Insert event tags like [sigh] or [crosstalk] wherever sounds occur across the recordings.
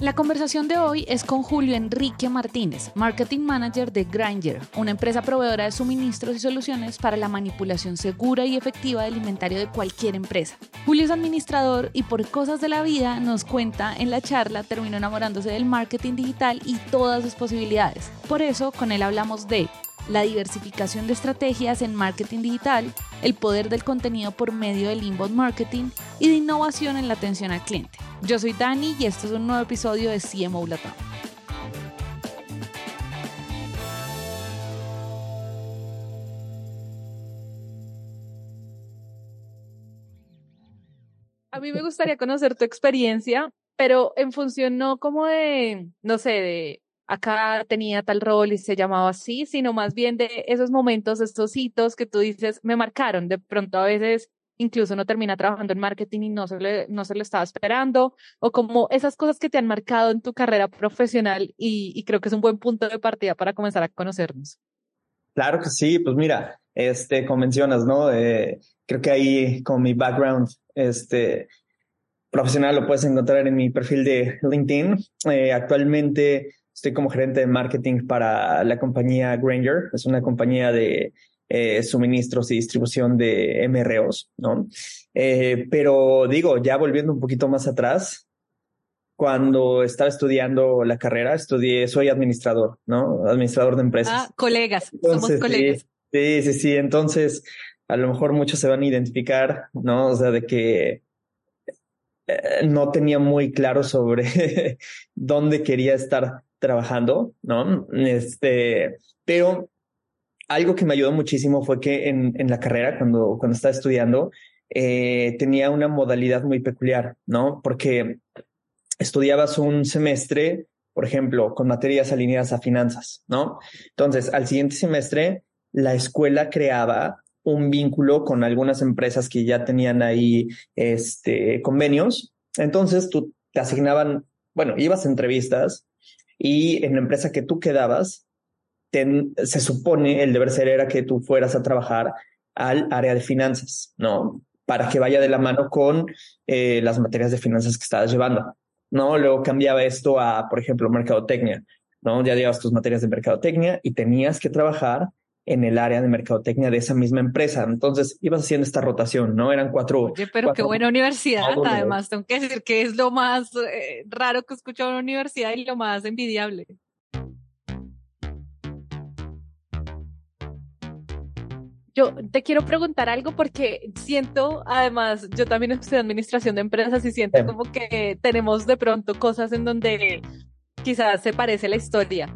La conversación de hoy es con Julio Enrique Martínez, Marketing Manager de Granger, una empresa proveedora de suministros y soluciones para la manipulación segura y efectiva del inventario de cualquier empresa. Julio es administrador y por cosas de la vida nos cuenta en la charla terminó enamorándose del marketing digital y todas sus posibilidades. Por eso con él hablamos de la diversificación de estrategias en marketing digital, el poder del contenido por medio del inbound marketing y de innovación en la atención al cliente. Yo soy Dani y este es un nuevo episodio de CMO Latam. A mí me gustaría conocer tu experiencia, pero en función no como de, no sé, de acá tenía tal rol y se llamaba así, sino más bien de esos momentos, estos hitos que tú dices, me marcaron. De pronto a veces incluso no termina trabajando en marketing y no se, le, no se lo estaba esperando, o como esas cosas que te han marcado en tu carrera profesional y, creo que es un buen punto de partida para comenzar a conocernos. Claro que sí, pues mira, este, como mencionas, ¿no? Eh, creo que ahí con mi background, este, profesional lo puedes encontrar en mi perfil de LinkedIn. Eh, actualmente Estoy como gerente de marketing para la compañía Granger. Es una compañía de eh, suministros y distribución de MROs, ¿no? Eh, pero digo, ya volviendo un poquito más atrás, cuando estaba estudiando la carrera, estudié, soy administrador, ¿no? Administrador de empresas. Ah, colegas, somos colegas. Sí, sí, sí. Entonces, a lo mejor muchos se van a identificar, ¿no? O sea, de que eh, no tenía muy claro sobre [laughs] dónde quería estar trabajando, ¿no? Este, pero algo que me ayudó muchísimo fue que en, en la carrera, cuando, cuando estaba estudiando, eh, tenía una modalidad muy peculiar, ¿no? Porque estudiabas un semestre, por ejemplo, con materias alineadas a finanzas, ¿no? Entonces, al siguiente semestre, la escuela creaba un vínculo con algunas empresas que ya tenían ahí este, convenios. Entonces, tú te asignaban, bueno, ibas a entrevistas y en la empresa que tú quedabas, se supone el deber ser era que tú fueras a trabajar al área de finanzas, ¿no? Para que vaya de la mano con eh, las materias de finanzas que estabas llevando, ¿no? Luego cambiaba esto a, por ejemplo, mercadotecnia, ¿no? Ya llevas tus materias de mercadotecnia y tenías que trabajar en el área de mercadotecnia de esa misma empresa. Entonces ibas haciendo esta rotación, ¿no? Eran cuatro. Oye, pero qué buena universidad, además. Tengo que decir que es lo más eh, raro que he escuchado en una universidad y lo más envidiable. Yo te quiero preguntar algo porque siento, además, yo también estudié administración de empresas y siento como que tenemos de pronto cosas en donde quizás se parece la historia.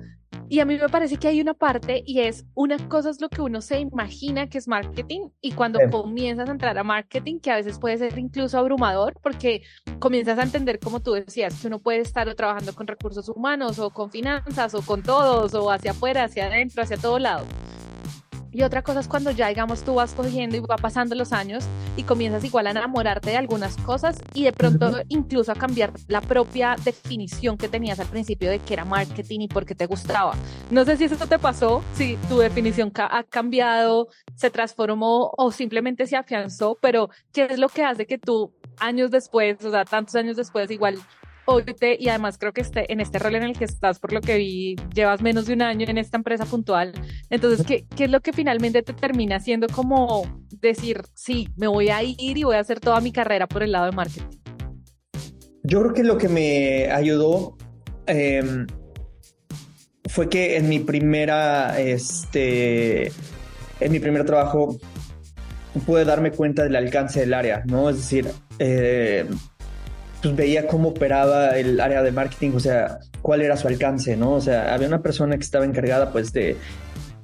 Y a mí me parece que hay una parte y es una cosa es lo que uno se imagina que es marketing y cuando comienzas a entrar a marketing, que a veces puede ser incluso abrumador porque comienzas a entender, como tú decías, que uno puede estar trabajando con recursos humanos o con finanzas o con todos o hacia afuera, hacia adentro, hacia todo lado. Y otra cosa es cuando ya, digamos, tú vas cogiendo y va pasando los años y comienzas igual a enamorarte de algunas cosas y de pronto incluso a cambiar la propia definición que tenías al principio de que era marketing y por qué te gustaba. No sé si eso te pasó, si tu definición ha cambiado, se transformó o simplemente se afianzó, pero ¿qué es lo que hace que tú años después, o sea, tantos años después, igual y además creo que este, en este rol en el que estás, por lo que vi, llevas menos de un año en esta empresa puntual. Entonces, ¿qué, qué es lo que finalmente te termina siendo como decir, sí, me voy a ir y voy a hacer toda mi carrera por el lado de marketing? Yo creo que lo que me ayudó em, fue que en mi primera, este, en mi primer trabajo pude darme cuenta del alcance del área, ¿no? Es decir, eh, pues veía cómo operaba el área de marketing, o sea, cuál era su alcance, ¿no? O sea, había una persona que estaba encargada pues de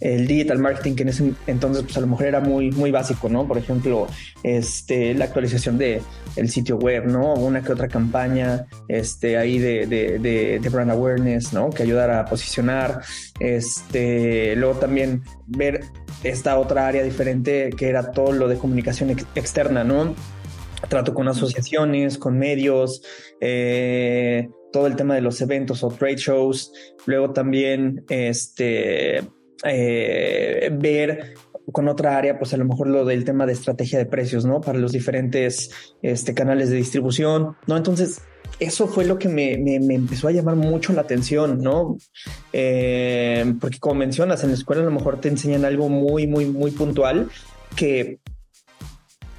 el digital marketing que en ese entonces pues a lo mejor era muy muy básico, ¿no? Por ejemplo, este la actualización de el sitio web, ¿no? Una que otra campaña este ahí de, de, de, brand awareness, ¿no? Que ayudara a posicionar, este luego también ver esta otra área diferente que era todo lo de comunicación externa, ¿no? Trato con asociaciones, con medios, eh, todo el tema de los eventos o trade shows, luego también este, eh, ver con otra área, pues a lo mejor lo del tema de estrategia de precios, ¿no? Para los diferentes este, canales de distribución, ¿no? Entonces, eso fue lo que me, me, empezó a llamar mucho la atención, ¿no? Eh, porque como mencionas, en la escuela a lo mejor te enseñan algo muy, muy, muy puntual que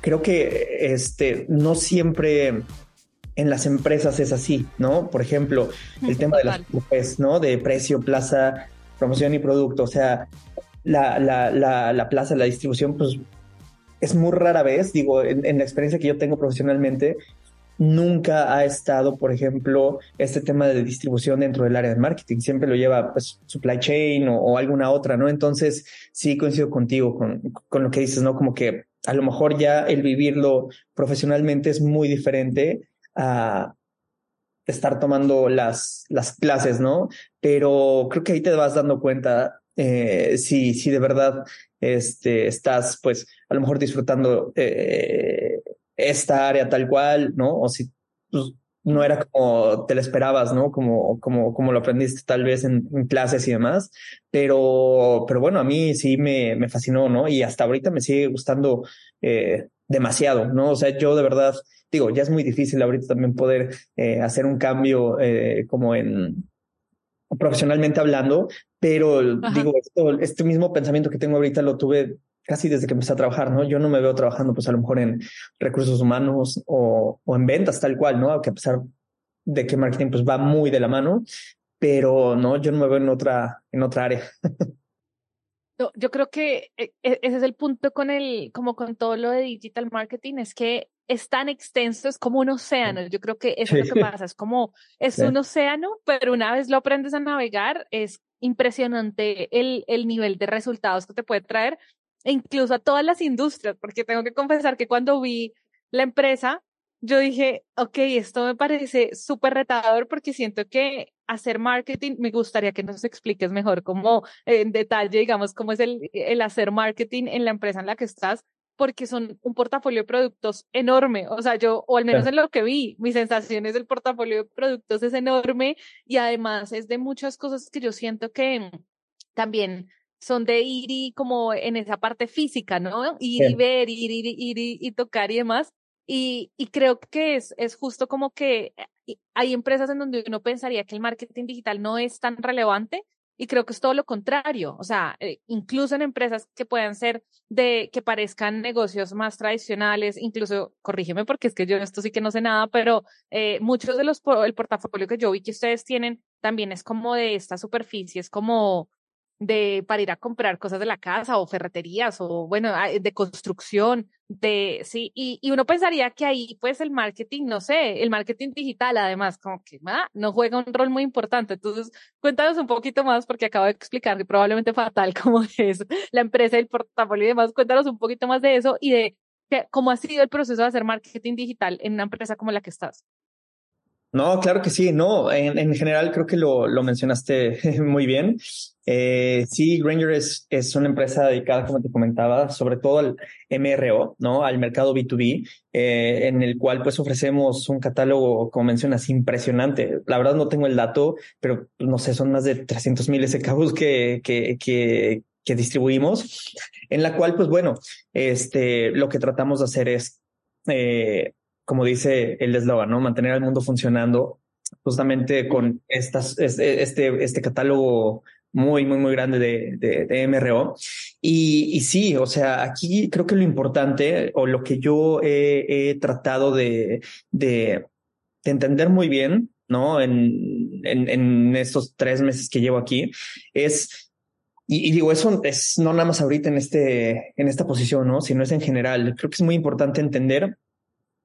creo que este, no siempre en las empresas es así, ¿no? Por ejemplo, el tema de las pues, ¿no? De precio, plaza, promoción y producto. O sea, la, la, la, la plaza, la distribución, pues es muy rara vez, digo, en, la experiencia que yo tengo profesionalmente, nunca ha estado, por ejemplo, este tema de distribución dentro del área de marketing. Siempre lo lleva pues supply chain o, alguna otra, ¿no? Entonces, sí coincido contigo con, con, lo que dices, ¿no? Como que a lo mejor ya el vivirlo profesionalmente es muy diferente a estar tomando las, las clases, ¿no? Pero creo que ahí te vas dando cuenta eh, si, si de verdad este, estás, pues, a lo mejor disfrutando eh, esta área tal cual, ¿no? O si pues, no era como te lo esperabas, ¿no? Como, como, como lo aprendiste tal vez en, clases y demás. Pero, pero bueno, a mí sí me, me fascinó, ¿no? Y hasta ahorita me sigue gustando eh, demasiado, ¿no? O sea, yo de verdad digo, ya es muy difícil ahorita también poder eh, hacer un cambio eh, como en profesionalmente hablando, pero digo, este mismo pensamiento que tengo ahorita lo tuve casi desde que empecé a trabajar, ¿no? Yo no me veo trabajando pues a lo mejor en recursos humanos o, o en ventas tal cual, ¿no? Aunque a pesar de que marketing pues va muy de la mano, pero no, yo no me veo en otra, en otra área. [laughs] yo creo que e, e, ese es el punto con el, como con todo lo de digital marketing, es que es tan extenso, es como un océano. Yo creo que eso es lo que pasa, es como, es un océano, pero una vez lo aprendes a navegar, es impresionante el, el nivel de resultados que te puede traer, e incluso a todas las industrias, porque tengo que confesar que cuando vi la empresa, yo dije, ok, esto me parece súper retador porque siento que hacer marketing, me gustaría que nos expliques mejor cómo en detalle, digamos, cómo es el, el hacer marketing en la empresa en la que estás, porque son un portafolio de productos enorme. O sea, yo, o al menos en lo que vi, mis sensaciones del portafolio de productos es enorme y además es de muchas cosas que yo siento que también son de ir y como en esa parte física, ¿no? Ir y ver, ir, ir, ir, ir y tocar y demás. Y, y creo que es, es justo como que eh, hay empresas en donde uno pensaría que el marketing digital no es tan relevante y creo que es todo lo contrario. O sea, eh, incluso en empresas que puedan ser de, que parezcan negocios más tradicionales, incluso, corrígeme porque es que yo esto sí que no sé nada, pero eh, muchos de los, el portafolio que yo vi que ustedes tienen también es como de esta superficie, es como de para ir a comprar cosas de la casa o ferreterías o bueno, de construcción, de sí, y, y uno pensaría que ahí pues el marketing, no sé, el marketing digital además como que ah, no juega un rol muy importante. Entonces, cuéntanos un poquito más porque acabo de explicar que probablemente fatal [laughs] como es la empresa, el portafolio y demás. Cuéntanos un poquito más de eso y de cómo ha sido el proceso de hacer marketing digital en una empresa como la que estás. No, claro que sí, no, en, general creo que lo, lo mencionaste [laughs] muy bien. Eh, sí, Granger es, es una empresa dedicada, como te comentaba, sobre todo al MRO, ¿no? Al mercado B2B, eh, en el cual pues ofrecemos un catálogo, como mencionas, impresionante. La verdad no tengo el dato, pero no sé, son más de 300 mil SKUs que, que, que, que distribuimos, en la cual pues bueno, este, lo que tratamos de hacer es eh, como dice el eslogan, ¿no? Mantener al mundo funcionando justamente con estas, este, este, este catálogo muy, muy, muy grande de, de, MRO. Y, y, sí, o sea, aquí creo que lo importante o lo que yo he, tratado de, de, entender muy bien, ¿no? En, en, en, estos tres meses que llevo aquí, es, y, y, digo, eso es no nada más ahorita en este, en esta posición, ¿no? Sino es en general. Creo que es muy importante entender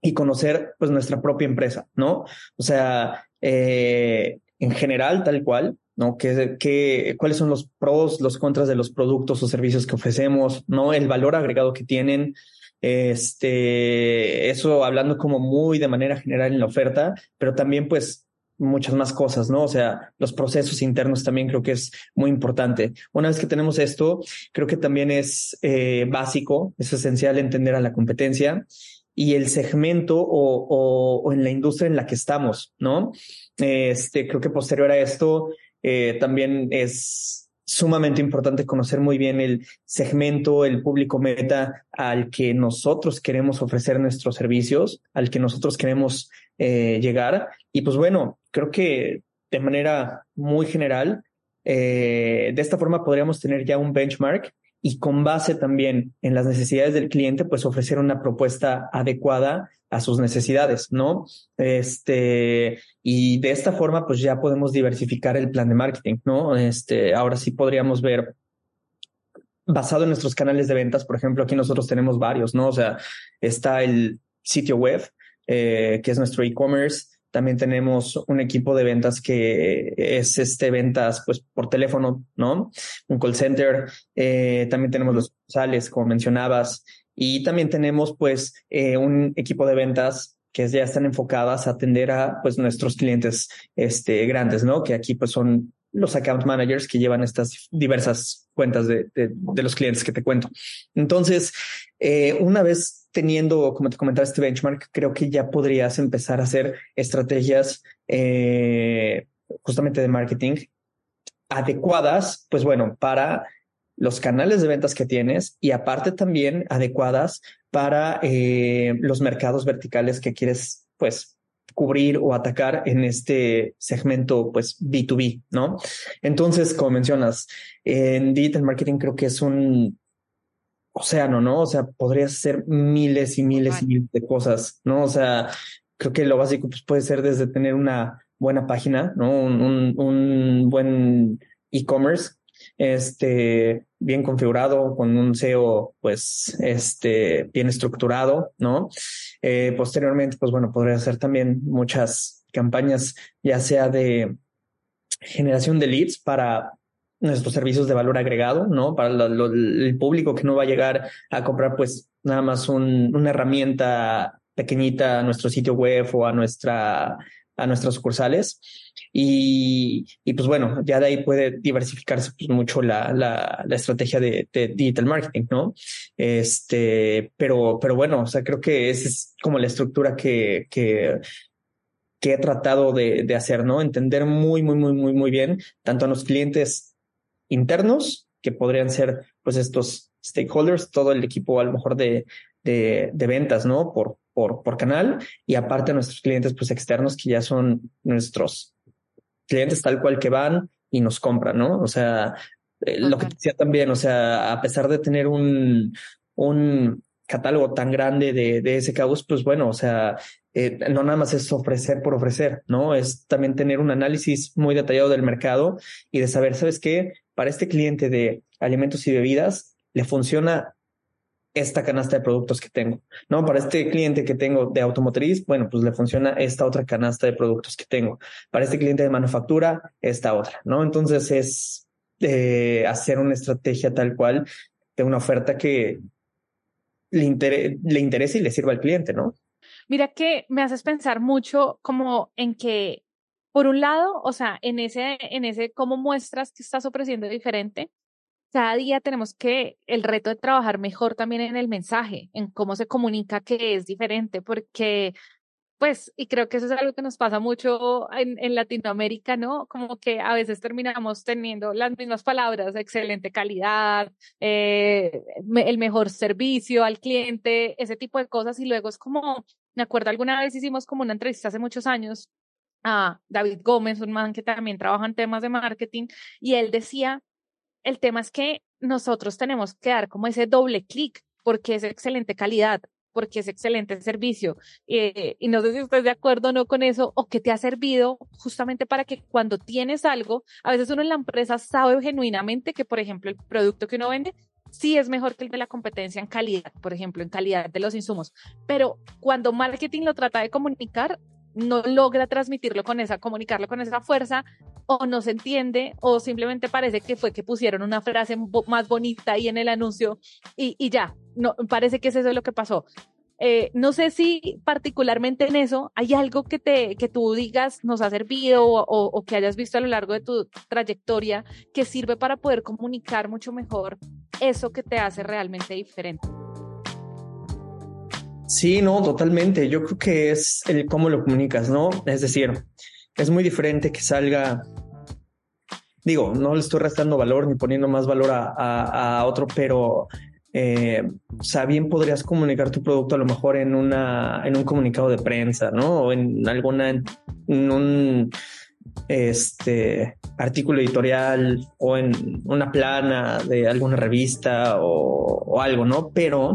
y conocer pues nuestra propia empresa, ¿no? O sea, eh, en general, tal cual, ¿no? ¿Qué, qué, cuáles son los pros, los contras de los productos o servicios que ofrecemos, ¿no? El valor agregado que tienen. Este, eso hablando como muy de manera general en la oferta, pero también pues muchas más cosas, ¿no? O sea, los procesos internos también creo que es muy importante. Una vez que tenemos esto, creo que también es eh, básico, es esencial entender a la competencia y el segmento o, o, en la industria en la que estamos, ¿no? Este, creo que posterior a esto eh, también es sumamente importante conocer muy bien el segmento, el público meta al que nosotros queremos ofrecer nuestros servicios, al que nosotros queremos eh, llegar. Y pues bueno, creo que de manera muy general, eh, de esta forma podríamos tener ya un benchmark y con base también en las necesidades del cliente, pues ofrecer una propuesta adecuada a sus necesidades, ¿no? Este, y de esta forma, pues ya podemos diversificar el plan de marketing, ¿no? Este, ahora sí podríamos ver basado en nuestros canales de ventas, por ejemplo, aquí nosotros tenemos varios, ¿no? O sea, está el sitio web, eh, que es nuestro e-commerce, también tenemos un equipo de ventas que es este ventas pues por teléfono, ¿no? Un call center. Eh, también tenemos los sales, como mencionabas. Y también tenemos pues eh, un equipo de ventas que ya están enfocadas a atender a pues nuestros clientes este, grandes, ¿no? Que aquí pues son los account managers que llevan estas diversas cuentas de, de, los clientes que te cuento. Entonces, eh, una vez teniendo, como te comentaba, este benchmark, creo que ya podrías empezar a hacer estrategias eh, justamente de marketing adecuadas, pues bueno, para los canales de ventas que tienes y aparte también adecuadas para eh, los mercados verticales que quieres, pues, cubrir o atacar en este segmento, pues B2B, ¿no? Entonces, como mencionas, en digital marketing creo que es un océano, ¿no? O sea, podrías hacer miles y miles y miles de cosas, ¿no? O sea, creo que lo básico pues, puede ser desde tener una buena página, ¿no? Un, un, un buen e-commerce este, bien configurado, con un SEO, pues, este, bien estructurado, ¿no? Eh, posteriormente, pues bueno, podría hacer también muchas campañas, ya sea de generación de leads para nuestros servicios de valor agregado, ¿no? Para el público que no va a llegar a comprar, pues, nada más un, una herramienta pequeñita a nuestro sitio web o a nuestra a nuestras sucursales. Y, y, pues bueno, ya de ahí puede diversificarse pues mucho la, la, la estrategia de, de, digital marketing, ¿no? Este, pero, pero bueno, o sea, creo que esa es como la estructura que, que, que he tratado de, de hacer, ¿no? Entender muy, muy, muy, muy, muy bien tanto a los clientes internos, que podrían ser pues estos stakeholders, todo el equipo a lo mejor de, de, de ventas, ¿no? Por, por, por canal y aparte nuestros clientes pues externos que ya son nuestros clientes tal cual que van y nos compran, ¿no? O sea, eh, lo que decía también, o sea, a pesar de tener un, un catálogo tan grande de, de SKUs, pues bueno, o sea, eh, no nada más es ofrecer por ofrecer, ¿no? Es también tener un análisis muy detallado del mercado y de saber, ¿sabes qué? Para este cliente de alimentos y bebidas le funciona esta canasta de productos que tengo, ¿no? Para este cliente que tengo de automotriz, bueno, pues le funciona esta otra canasta de productos que tengo. Para este cliente de manufactura, esta otra, ¿no? Entonces es eh, hacer una estrategia tal cual de una oferta que le, le interese y le sirva al cliente, ¿no? Mira que me haces pensar mucho como en que, por un lado, o sea, en ese, en ese cómo muestras que estás ofreciendo diferente, cada día tenemos que el reto de trabajar mejor también en el mensaje, en cómo se comunica que es diferente, porque pues, y creo que eso es algo que nos pasa mucho en, Latinoamérica, ¿no? Como que a veces terminamos teniendo las mismas palabras, excelente calidad, eh, el mejor servicio al cliente, ese tipo de cosas, y luego es como, me acuerdo alguna vez hicimos como una entrevista hace muchos años a David Gómez, un man que también trabaja en temas de marketing, y él decía el tema es que nosotros tenemos que dar como ese doble clic porque es excelente calidad, porque es excelente servicio. Eh, y no sé si estás de acuerdo o no con eso, o que te ha servido justamente para que cuando tienes algo, a veces uno en la empresa sabe genuinamente que, por ejemplo, el producto que uno vende sí es mejor que el de la competencia en calidad, por ejemplo, en calidad de los insumos. Pero cuando marketing lo trata de comunicar, no logra transmitirlo con esa, comunicarlo con esa fuerza, o no se entiende, o simplemente parece que fue que pusieron una frase más bonita ahí en el anuncio y, ya, no, parece que es eso lo que pasó. Eh, no sé si particularmente en eso hay algo que, te, que tú digas nos ha servido o, que hayas visto a lo largo de tu trayectoria que sirve para poder comunicar mucho mejor eso que te hace realmente diferente. Sí, no, totalmente. Yo creo que es el cómo lo comunicas, ¿no? Es decir, es muy diferente que salga digo, no le estoy restando valor ni poniendo más valor a, otro, pero eh, o sea, bien podrías comunicar tu producto a lo mejor en una, en un comunicado de prensa, ¿no? O en alguna, en un este artículo editorial o en una plana de alguna revista o, algo, ¿no? Pero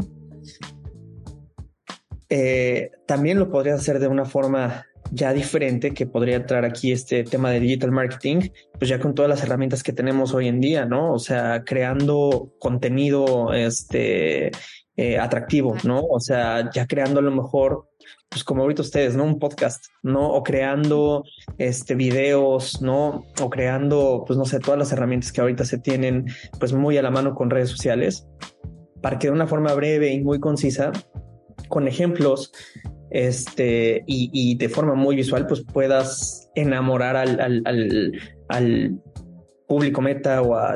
eh, también lo podrías hacer de una forma ya diferente que podría entrar aquí este tema de digital marketing, pues ya con todas las herramientas que tenemos hoy en día, ¿no? O sea, creando contenido este eh, atractivo, ¿no? O sea, ya creando a lo mejor, pues como ahorita ustedes, ¿no? Un podcast, ¿no? O creando este videos, ¿no? O creando, pues no sé, todas las herramientas que ahorita se tienen, pues muy a la mano con redes sociales, para que de una forma breve y muy concisa, con ejemplos, este, y, de forma muy visual, pues puedas enamorar al, al, al, público meta o a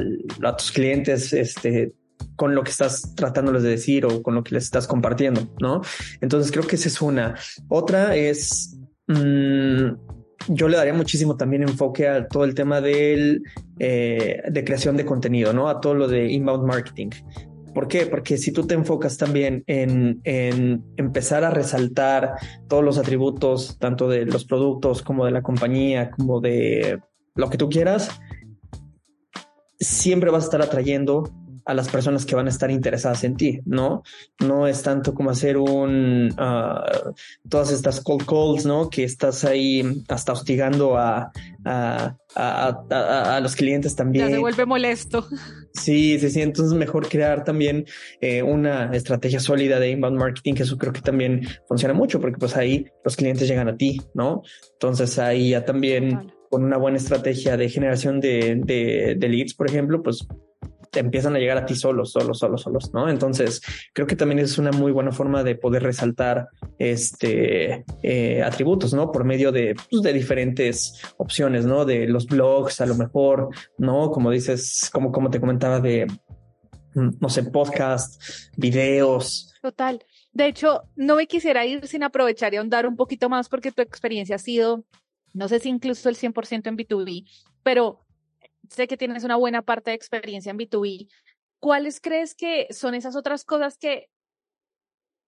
tus clientes, este, con lo que estás tratándoles de decir o con lo que les estás compartiendo, ¿no? Entonces creo que esa es una. Otra es, mm, yo le daría muchísimo también enfoque a todo el tema del, eh, de creación de contenido, ¿no? A todo lo de inbound marketing. ¿Por qué? Porque si tú te enfocas también en, en, empezar a resaltar todos los atributos, tanto de los productos como de la compañía, como de lo que tú quieras, siempre vas a estar atrayendo a las personas que van a estar interesadas en ti, ¿no? No es tanto como hacer un, uh, todas estas cold calls, ¿no? Que estás ahí hasta hostigando a, a, a, a, los clientes también. Ya se vuelve molesto. [laughs] Sí, sí, sí. Entonces mejor crear también eh, una estrategia sólida de inbound marketing, que eso creo que también funciona mucho porque pues ahí los clientes llegan a ti, ¿no? Entonces ahí ya también con una buena estrategia de generación de, de, de leads, por ejemplo, pues te empiezan a llegar a ti solos, solos, solos, solos, ¿no? Entonces, creo que también es una muy buena forma de poder resaltar este eh, atributos, ¿no? Por medio de, pues, de diferentes opciones, ¿no? De los blogs, a lo mejor, ¿no? Como dices, como, como te comentaba de, mm, no sé, podcast, videos. Total. De hecho, no me quisiera ir sin aprovechar y ahondar un poquito más porque tu experiencia ha sido, no sé si incluso el 100% en B2B, pero sé que tienes una buena parte de experiencia en B2B. ¿Cuáles crees que son esas otras cosas que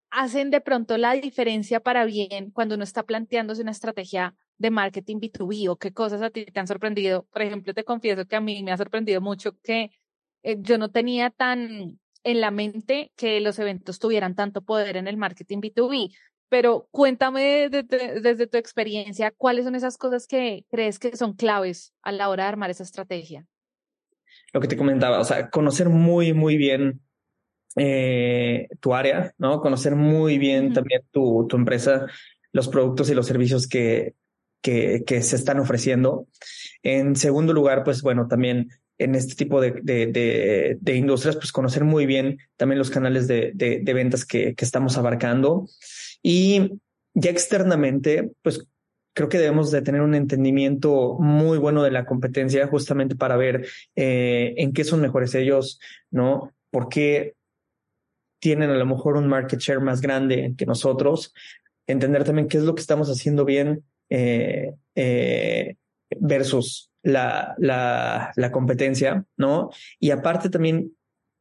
hacen de pronto la diferencia para bien cuando uno está planteándose una estrategia de marketing B2B o qué cosas a ti te han sorprendido? Por ejemplo, te confieso que a mí me ha sorprendido mucho que eh, yo no tenía tan en la mente que los eventos tuvieran tanto poder en el marketing B2B. Pero cuéntame desde tu experiencia, ¿cuáles son esas cosas que crees que son claves a la hora de armar esa estrategia? Lo que te comentaba, o sea, conocer muy, muy bien eh, tu área, ¿no? Conocer muy bien también tu, tu, empresa, los productos y los servicios que, que, que, se están ofreciendo. En segundo lugar, pues bueno, también en este tipo de, de, de, industrias, pues conocer muy bien también los canales de, ventas que, que estamos abarcando. Y ya externamente, pues creo que debemos de tener un entendimiento muy bueno de la competencia justamente para ver eh, en qué son mejores ellos, ¿no? ¿Por qué tienen a lo mejor un market share más grande que nosotros? Entender también qué es lo que estamos haciendo bien eh, eh, versus la, la, la competencia, ¿no? Y aparte también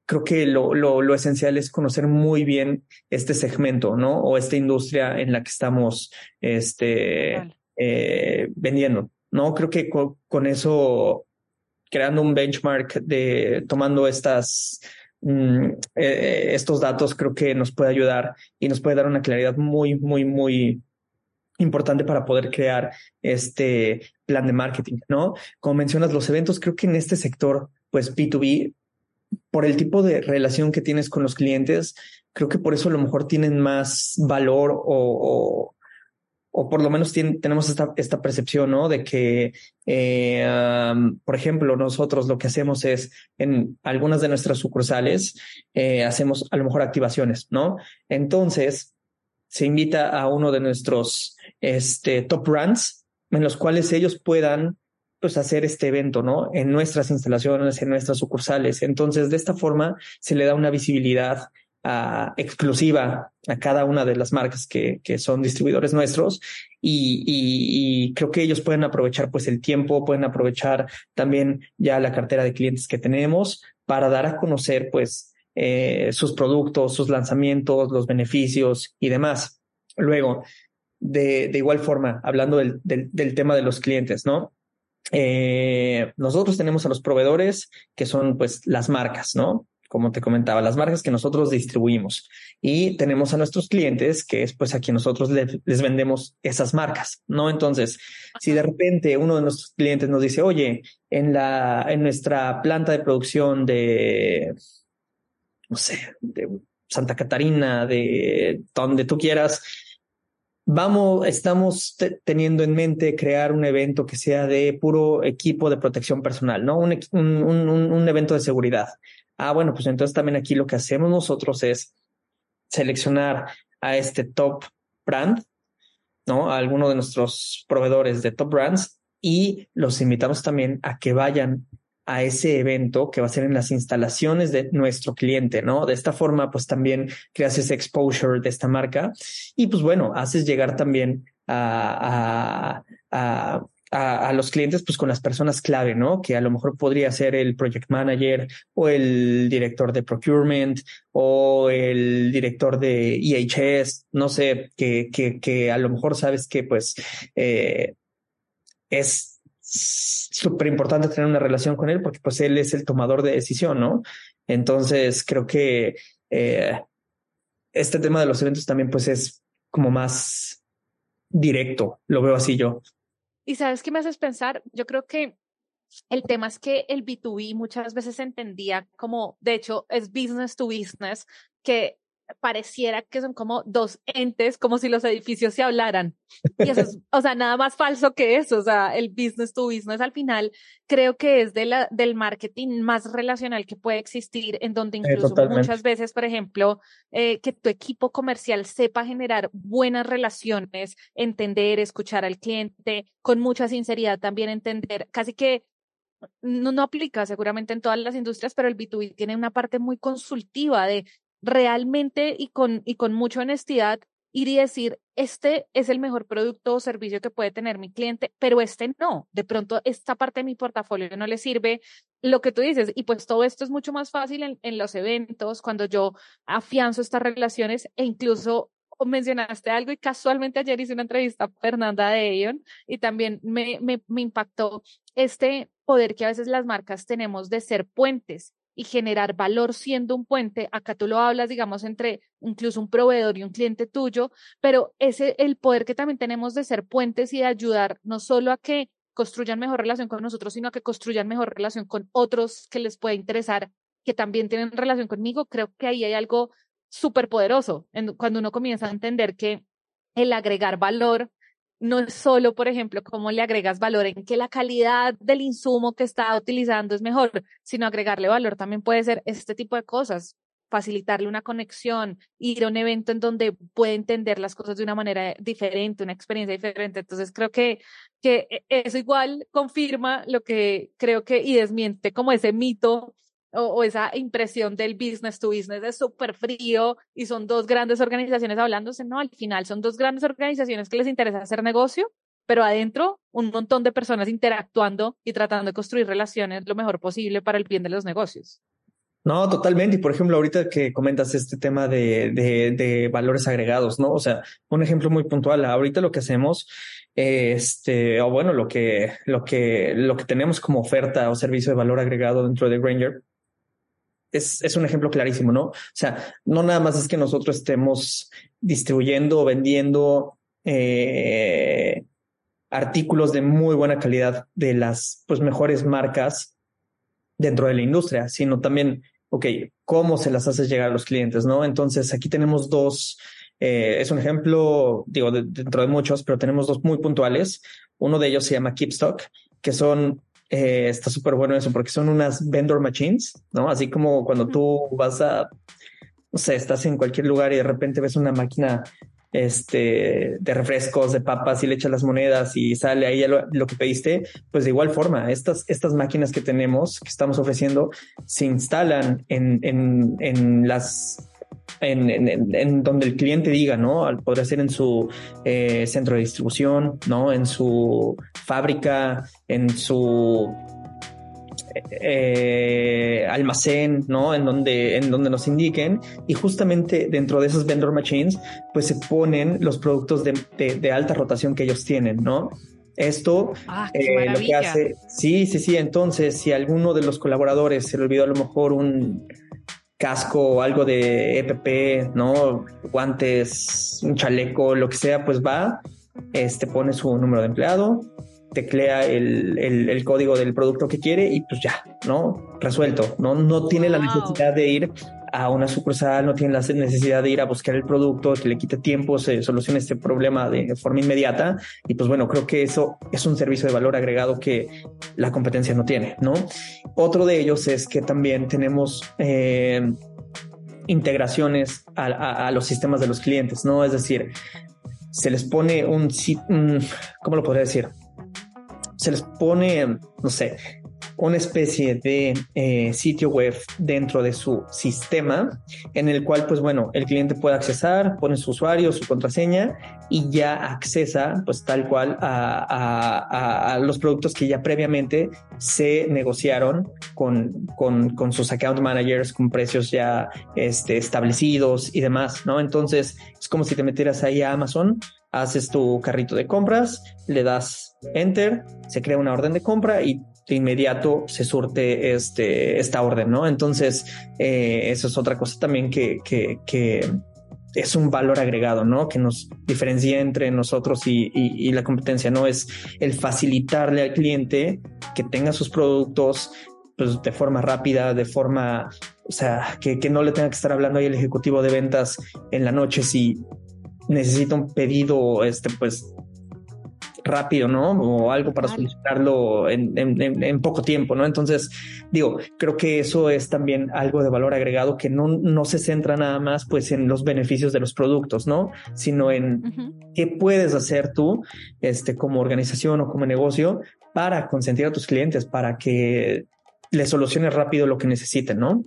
creo que lo, lo, lo, esencial es conocer muy bien este segmento, ¿no? O esta industria en la que estamos este, eh, vendiendo, ¿no? Creo que con, eso, creando un benchmark de tomando estas, mm, eh, estos datos, creo que nos puede ayudar y nos puede dar una claridad muy, muy, muy importante para poder crear este plan de marketing, ¿no? Como mencionas los eventos, creo que en este sector, pues B2B, por el tipo de relación que tienes con los clientes, creo que por eso a lo mejor tienen más valor o, o, por lo menos tenemos esta, esta percepción, ¿no? De que, eh, por ejemplo, nosotros lo que hacemos es en algunas de nuestras sucursales, eh, hacemos a lo mejor activaciones, ¿no? Entonces, se invita a uno de nuestros este, top runs en los cuales ellos puedan pues hacer este evento, ¿no? En nuestras instalaciones, en nuestras sucursales. Entonces, de esta forma se le da una visibilidad exclusiva a cada una de las marcas que, que son distribuidores nuestros y, y, creo que ellos pueden aprovechar pues el tiempo, pueden aprovechar también ya la cartera de clientes que tenemos para dar a conocer pues eh, sus productos, sus lanzamientos, los beneficios y demás. Luego, de, de igual forma, hablando del, del, del tema de los clientes, ¿no? Eh, nosotros tenemos a los proveedores que son pues las marcas, ¿no? Como te comentaba, las marcas que nosotros distribuimos y tenemos a nuestros clientes que es pues a quien nosotros les vendemos esas marcas, ¿no? Entonces, si de repente uno de nuestros clientes nos dice, oye, en la, en nuestra planta de producción de, no sé, de Santa Catarina, de donde tú quieras, Vamos, estamos teniendo en mente crear un evento que sea de puro equipo de protección personal, ¿no? Un, un, un, evento de seguridad. Ah, bueno, pues entonces también aquí lo que hacemos nosotros es seleccionar a este top brand, ¿no? A alguno de nuestros proveedores de top brands y los invitamos también a que vayan a ese evento que va a ser en las instalaciones de nuestro cliente, ¿no? De esta forma, pues también creas ese exposure de esta marca y pues bueno, haces llegar también a, a, a, a, los clientes pues con las personas clave, ¿no? Que a lo mejor podría ser el project manager o el director de procurement o el director de EHS, no sé, que, que, que a lo mejor sabes que pues eh, es súper importante tener una relación con él porque pues él es el tomador de decisión, ¿no? Entonces creo que eh, este tema de los eventos también pues es como más directo, lo veo así yo. Y sabes qué me haces pensar, yo creo que el tema es que el B2B muchas veces se entendía como, de hecho, es business to business, que pareciera que son como dos entes, como si los edificios se hablaran. Y eso es, o sea, nada más falso que eso. O sea, el business to business al final creo que es de la, del marketing más relacional que puede existir, en donde incluso muchas veces, por ejemplo, eh, que tu equipo comercial sepa generar buenas relaciones, entender, escuchar al cliente, con mucha sinceridad también entender, casi que no, no aplica seguramente en todas las industrias, pero el B2B tiene una parte muy consultiva de realmente y con, y con mucha honestidad ir y decir, este es el mejor producto o servicio que puede tener mi cliente, pero este no. De pronto, esta parte de mi portafolio no le sirve lo que tú dices. Y pues todo esto es mucho más fácil en, los eventos, cuando yo afianzo estas relaciones e incluso mencionaste algo y casualmente ayer hice una entrevista a Fernanda de Eon y también me, me, me impactó este poder que a veces las marcas tenemos de ser puentes y generar valor siendo un puente. Acá tú lo hablas, digamos, entre incluso un proveedor y un cliente tuyo, pero ese el poder que también tenemos de ser puentes y de ayudar no solo a que construyan mejor relación con nosotros, sino a que construyan mejor relación con otros que les pueda interesar, que también tienen relación conmigo, creo que ahí hay algo súper poderoso cuando uno comienza a entender que el agregar valor no es solo, por ejemplo, cómo le agregas valor en que la calidad del insumo que está utilizando es mejor, sino agregarle valor también puede ser este tipo de cosas, facilitarle una conexión, ir a un evento en donde puede entender las cosas de una manera diferente, una experiencia diferente. Entonces creo que, que e, eso igual confirma lo que creo que y desmiente como ese mito o, esa impresión del business to business es súper frío y son dos grandes organizaciones hablándose, no, al final son dos grandes organizaciones que les interesa hacer negocio, pero adentro un montón de personas interactuando y tratando de construir relaciones lo mejor posible para el bien de los negocios. No, totalmente. Y por ejemplo, ahorita que comentas este tema de, de, de, valores agregados, ¿no? O sea, un ejemplo muy puntual. Ahorita lo que hacemos, este, o bueno, lo que, lo que, lo que tenemos como oferta o servicio de valor agregado dentro de Granger es, es, un ejemplo clarísimo, ¿no? O sea, no nada más es que nosotros estemos distribuyendo o vendiendo eh, artículos de muy buena calidad de las pues, mejores marcas dentro de la industria, sino también, ok, cómo se las haces llegar a los clientes, ¿no? Entonces, aquí tenemos dos, eh, es un ejemplo, digo, dentro de muchos, pero tenemos dos muy puntuales. Uno de ellos se llama Keepstock, que son eh, está súper bueno eso porque son unas vendor machines, ¿no? Así como cuando tú vas a, no sé, estás en cualquier lugar y de repente ves una máquina este, de refrescos, de papas y le echas las monedas y sale ahí lo, lo, que pediste, pues de igual forma, estas, estas máquinas que tenemos, que estamos ofreciendo, se instalan en, en, en las en, donde el cliente diga, ¿no? Podría ser en su eh, centro de distribución, ¿no? En su fábrica, en su eh, almacén, ¿no? En donde, en donde nos indiquen y justamente dentro de esos vendor machines, pues se ponen los productos de, alta rotación que ellos tienen, ¿no? Esto ah, eh, lo que hace, sí, sí, sí. Entonces, si alguno de los colaboradores se le olvidó a lo mejor un casco o algo de EPP, ¿no? Guantes, un chaleco, lo que sea, pues va, este pone su número de empleado, teclea el, el, código del producto que quiere y pues ya, ¿no? Resuelto, ¿no? No tiene la necesidad de ir a una sucursal, no tiene la necesidad de ir a buscar el producto, que le quite tiempo, se solucione este problema de forma inmediata. Y pues bueno, creo que eso es un servicio de valor agregado que la competencia no tiene, ¿no? Otro de ellos es que también tenemos... Eh, integraciones a, los sistemas de los clientes, ¿no? Es decir, se les pone un, un ¿cómo lo podría decir? se les pone, no sé, una especie de eh, sitio web dentro de su sistema en el cual, pues bueno, el cliente puede accesar, pone su usuario, su contraseña y ya accesa, pues tal cual, a, los productos que ya previamente se negociaron con, con, sus account managers con precios ya este, establecidos y demás, ¿no? Entonces, es como si te metieras ahí a Amazon, haces tu carrito de compras, le das enter, se crea una orden de compra y de inmediato se surte este, esta orden, ¿no? Entonces, eh, eso es otra cosa también que, que, que, es un valor agregado, ¿no? Que nos diferencia entre nosotros y, y, la competencia, ¿no? Es el facilitarle al cliente que tenga sus productos pues, de forma rápida, de forma, o sea, que, que no le tenga que estar hablando ahí el ejecutivo de ventas en la noche si necesita un pedido, este, pues rápido, ¿no? O algo para solicitarlo en, poco tiempo, ¿no? Entonces, digo, creo que eso es también algo de valor agregado que no, no se centra nada más pues en los beneficios de los productos, ¿no? Sino en qué puedes hacer tú, este, como organización o como negocio para consentir a tus clientes, para que les soluciones rápido lo que necesiten, ¿no?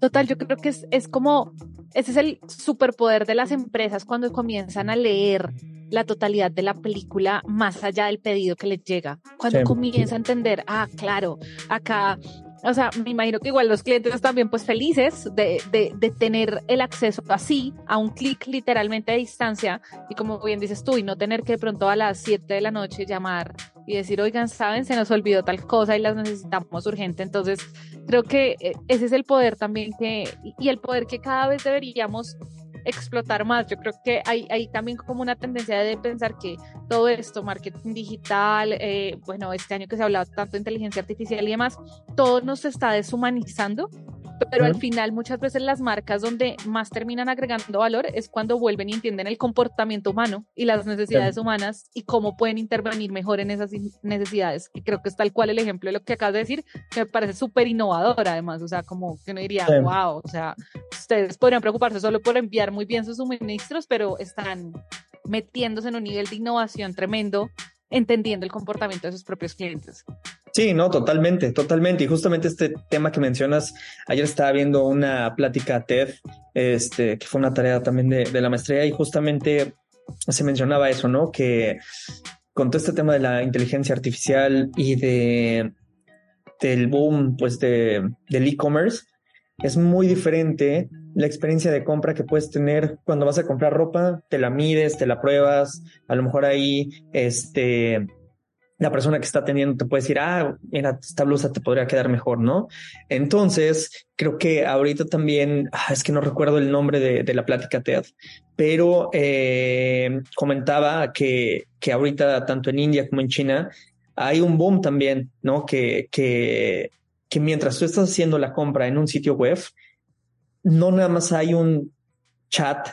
Total, yo creo que es, es como, ese es el superpoder de las empresas cuando comienzan a leer la totalidad de la película más allá del pedido que les llega. Cuando comienza a entender, ah, claro, acá o sea, me imagino que igual los clientes también pues felices de, de, de tener el acceso así, a un clic literalmente a distancia, y como bien dices tú, y no tener que de pronto a las 7 de la noche llamar y decir, oigan, saben, se nos olvidó tal cosa y las necesitamos urgente. Entonces, creo que eh, ese es el poder también que, y el poder que cada vez deberíamos explotar más. Yo creo que hay, hay también como una tendencia de pensar que todo esto, marketing digital, eh, bueno, este año que se ha hablado tanto de inteligencia artificial y demás, todo nos está deshumanizando pero al final muchas veces las marcas donde más terminan agregando valor es cuando vuelven y entienden el comportamiento humano y las necesidades humanas y cómo pueden intervenir mejor en esas necesidades. Y creo que es tal cual el ejemplo de lo que acabas de decir, que me parece súper innovador además, o sea, como que uno diría, wow, o sea, ustedes podrían preocuparse solo por enviar muy bien sus suministros, pero están metiéndose en un nivel de innovación tremendo, entendiendo el comportamiento de sus propios clientes. Sí, no, totalmente, totalmente. Y justamente este tema que mencionas, ayer estaba viendo una plática TED, este, que fue una tarea también de, la maestría y justamente se mencionaba eso, ¿no? Que con todo este tema de la inteligencia artificial y de del boom, pues, de, del e-commerce, es muy diferente la experiencia de compra que puedes tener cuando vas a comprar ropa, te la mides, te la pruebas, a lo mejor ahí, este, la persona que está teniendo te puede decir, ah, mira, esta blusa te podría quedar mejor, ¿no? Entonces, creo que ahorita también, ah, es que no recuerdo el nombre de, la plática TED, pero eh, comentaba que, que ahorita tanto en India como en China hay un boom también, ¿no? Que, que, que mientras tú estás haciendo la compra en un sitio web, no nada más hay un chat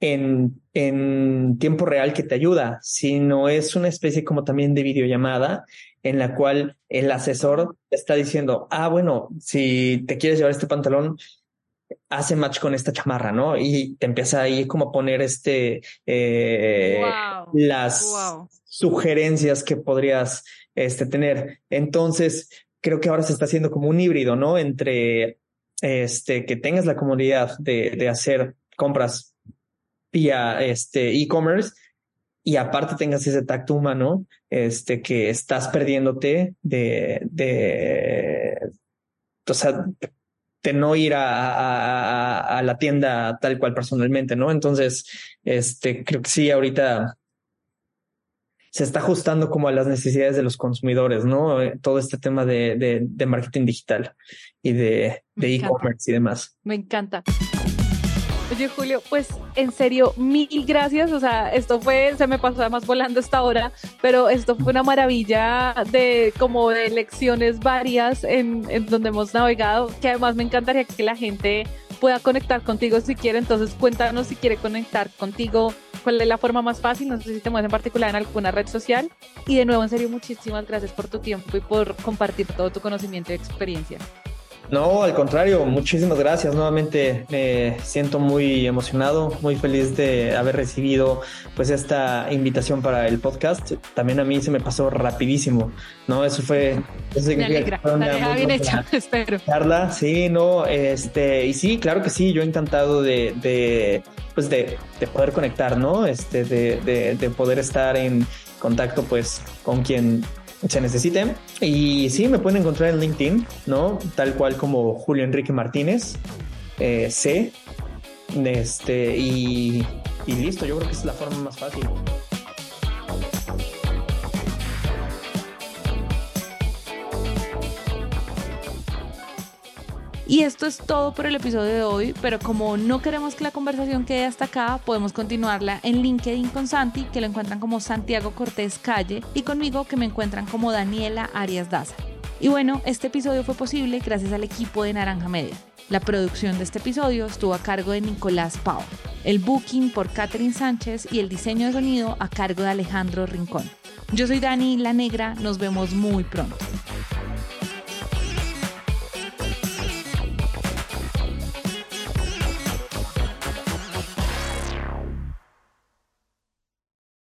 en, en tiempo real que te ayuda, sino es una especie como también de videollamada en la cual el asesor está diciendo, ah, bueno, si te quieres llevar este pantalón, hace match con esta chamarra, ¿no? Y te empieza ahí como a poner este, eh, las sugerencias que podrías este, tener. Entonces, creo que ahora se está haciendo como un híbrido, ¿no? Entre este, que tengas la comodidad de, de hacer compras vía este e-commerce y aparte tengas ese tacto humano, este, que estás perdiéndote de, de, o sea, de no ir a, a, a, la tienda tal cual personalmente, ¿no? Entonces, este, creo que sí, ahorita se está ajustando como a las necesidades de los consumidores, ¿no? Eh, todo este tema de, de, de marketing digital y de e-commerce y demás. Me encanta. Oye, Julio, pues en serio, mil gracias. O sea, esto fue, se me pasó además volando esta hora, pero esto fue una maravilla de como de lecciones varias en, en donde hemos navegado, que además me encantaría que la gente pueda conectar contigo si quiere. Entonces, cuéntanos si quiere conectar contigo, cuál es la forma más fácil. No sé si te mueves en particular en alguna red social. Y de nuevo, en serio, muchísimas gracias por tu tiempo y por compartir todo tu conocimiento y experiencia. No, al contrario, muchísimas gracias. Nuevamente me siento muy emocionado, muy feliz de haber recibido pues esta invitación para el podcast. También a mí se me pasó rapidísimo, ¿no? Eso fue... Eso me alegra, bien hecha, [laughs] espero. Charla, sí, no, este, y sí, claro que sí, yo encantado de, de pues de, de, poder conectar, ¿no? Este, de, de, de poder estar en contacto pues con quien se necesite. Y sí, me pueden encontrar en LinkedIn, ¿no? Tal cual como Julio Enrique Martínez, eh, C. Este, y, y listo, yo creo que es la forma más fácil. Y esto es todo por el episodio de hoy, pero como no queremos que la conversación quede hasta acá, podemos continuarla en LinkedIn con Santi, que lo encuentran como Santiago Cortés Calle, y conmigo que me encuentran como Daniela Arias Daza. Y bueno, este episodio fue posible gracias al equipo de Naranja Media. La producción de este episodio estuvo a cargo de Nicolás Pau, el booking por Catherine Sánchez y el diseño de sonido a cargo de Alejandro Rincón. Yo soy Dani La Negra, nos vemos muy pronto.